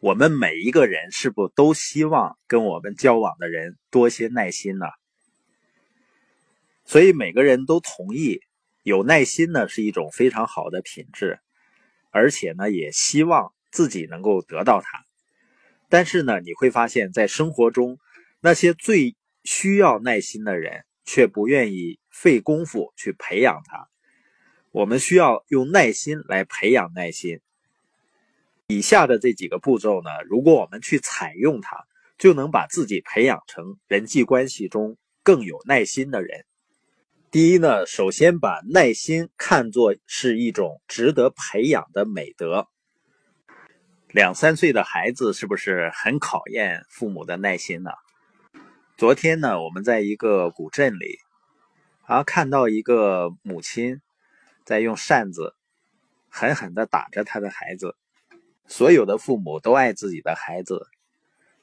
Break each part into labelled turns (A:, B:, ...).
A: 我们每一个人是不都希望跟我们交往的人多些耐心呢？所以每个人都同意，有耐心呢是一种非常好的品质，而且呢也希望自己能够得到它。但是呢，你会发现在生活中，那些最需要耐心的人却不愿意费功夫去培养它。我们需要用耐心来培养耐心。以下的这几个步骤呢，如果我们去采用它，就能把自己培养成人际关系中更有耐心的人。第一呢，首先把耐心看作是一种值得培养的美德。两三岁的孩子是不是很考验父母的耐心呢？昨天呢，我们在一个古镇里，啊，看到一个母亲在用扇子狠狠地打着他的孩子。所有的父母都爱自己的孩子，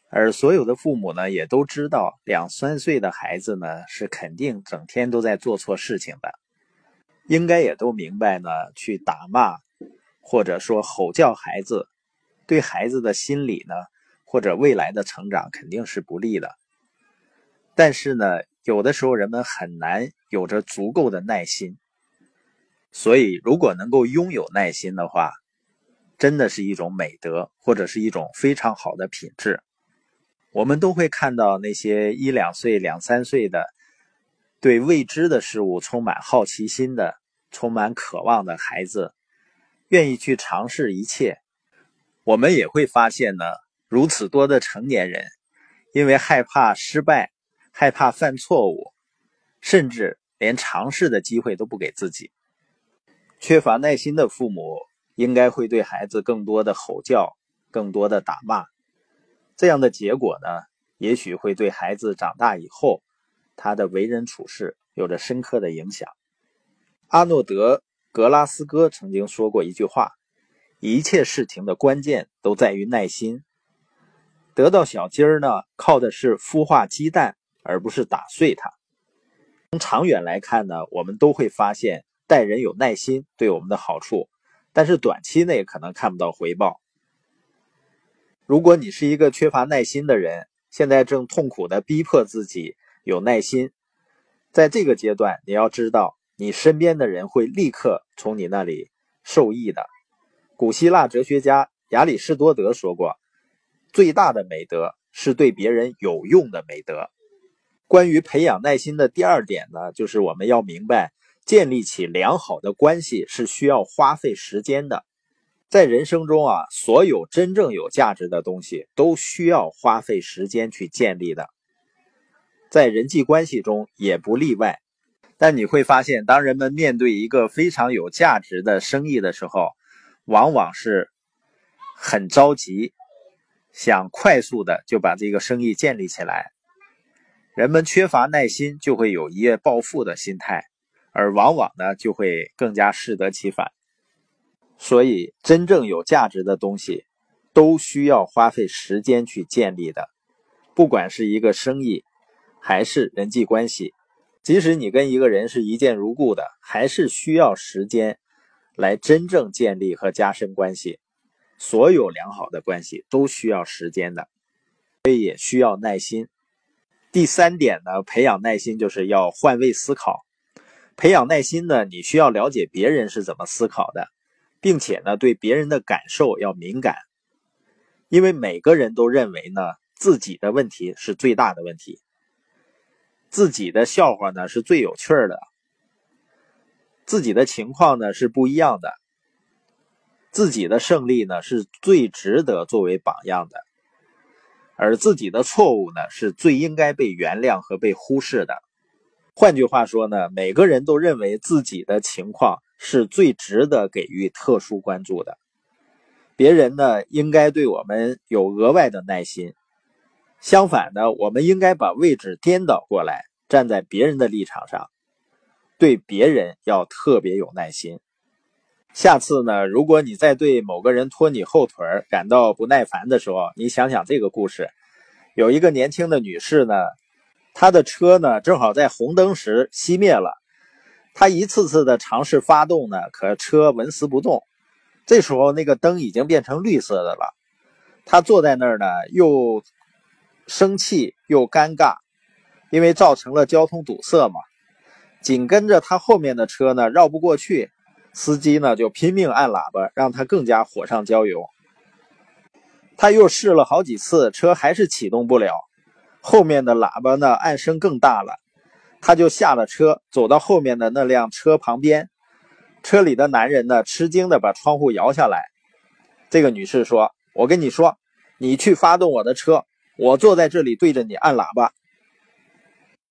A: 而所有的父母呢，也都知道两三岁的孩子呢是肯定整天都在做错事情的，应该也都明白呢，去打骂或者说吼叫孩子，对孩子的心理呢或者未来的成长肯定是不利的。但是呢，有的时候人们很难有着足够的耐心，所以如果能够拥有耐心的话。真的是一种美德，或者是一种非常好的品质。我们都会看到那些一两岁、两三岁的，对未知的事物充满好奇心的、充满渴望的孩子，愿意去尝试一切。我们也会发现呢，如此多的成年人，因为害怕失败、害怕犯错误，甚至连尝试的机会都不给自己。缺乏耐心的父母。应该会对孩子更多的吼叫，更多的打骂，这样的结果呢，也许会对孩子长大以后他的为人处事有着深刻的影响。阿诺德·格拉斯哥曾经说过一句话：“一切事情的关键都在于耐心。得到小鸡儿呢，靠的是孵化鸡蛋，而不是打碎它。从长远来看呢，我们都会发现待人有耐心对我们的好处。”但是短期内可能看不到回报。如果你是一个缺乏耐心的人，现在正痛苦的逼迫自己有耐心，在这个阶段，你要知道，你身边的人会立刻从你那里受益的。古希腊哲学家亚里士多德说过：“最大的美德是对别人有用的美德。”关于培养耐心的第二点呢，就是我们要明白。建立起良好的关系是需要花费时间的，在人生中啊，所有真正有价值的东西都需要花费时间去建立的，在人际关系中也不例外。但你会发现，当人们面对一个非常有价值的生意的时候，往往是很着急，想快速的就把这个生意建立起来。人们缺乏耐心，就会有一夜暴富的心态。而往往呢，就会更加适得其反。所以，真正有价值的东西，都需要花费时间去建立的。不管是一个生意，还是人际关系，即使你跟一个人是一见如故的，还是需要时间来真正建立和加深关系。所有良好的关系都需要时间的，所以也需要耐心。第三点呢，培养耐心就是要换位思考。培养耐心呢，你需要了解别人是怎么思考的，并且呢，对别人的感受要敏感，因为每个人都认为呢，自己的问题是最大的问题，自己的笑话呢是最有趣的，自己的情况呢是不一样的，自己的胜利呢是最值得作为榜样的，而自己的错误呢是最应该被原谅和被忽视的。换句话说呢，每个人都认为自己的情况是最值得给予特殊关注的。别人呢，应该对我们有额外的耐心。相反呢，我们应该把位置颠倒过来，站在别人的立场上，对别人要特别有耐心。下次呢，如果你在对某个人拖你后腿感到不耐烦的时候，你想想这个故事：有一个年轻的女士呢。他的车呢，正好在红灯时熄灭了。他一次次的尝试发动呢，可车纹丝不动。这时候，那个灯已经变成绿色的了。他坐在那儿呢，又生气又尴尬，因为造成了交通堵塞嘛。紧跟着他后面的车呢，绕不过去，司机呢就拼命按喇叭，让他更加火上浇油。他又试了好几次，车还是启动不了，后面的喇叭呢按声更大了。他就下了车，走到后面的那辆车旁边，车里的男人呢吃惊的把窗户摇下来。这个女士说：“我跟你说，你去发动我的车，我坐在这里对着你按喇叭。”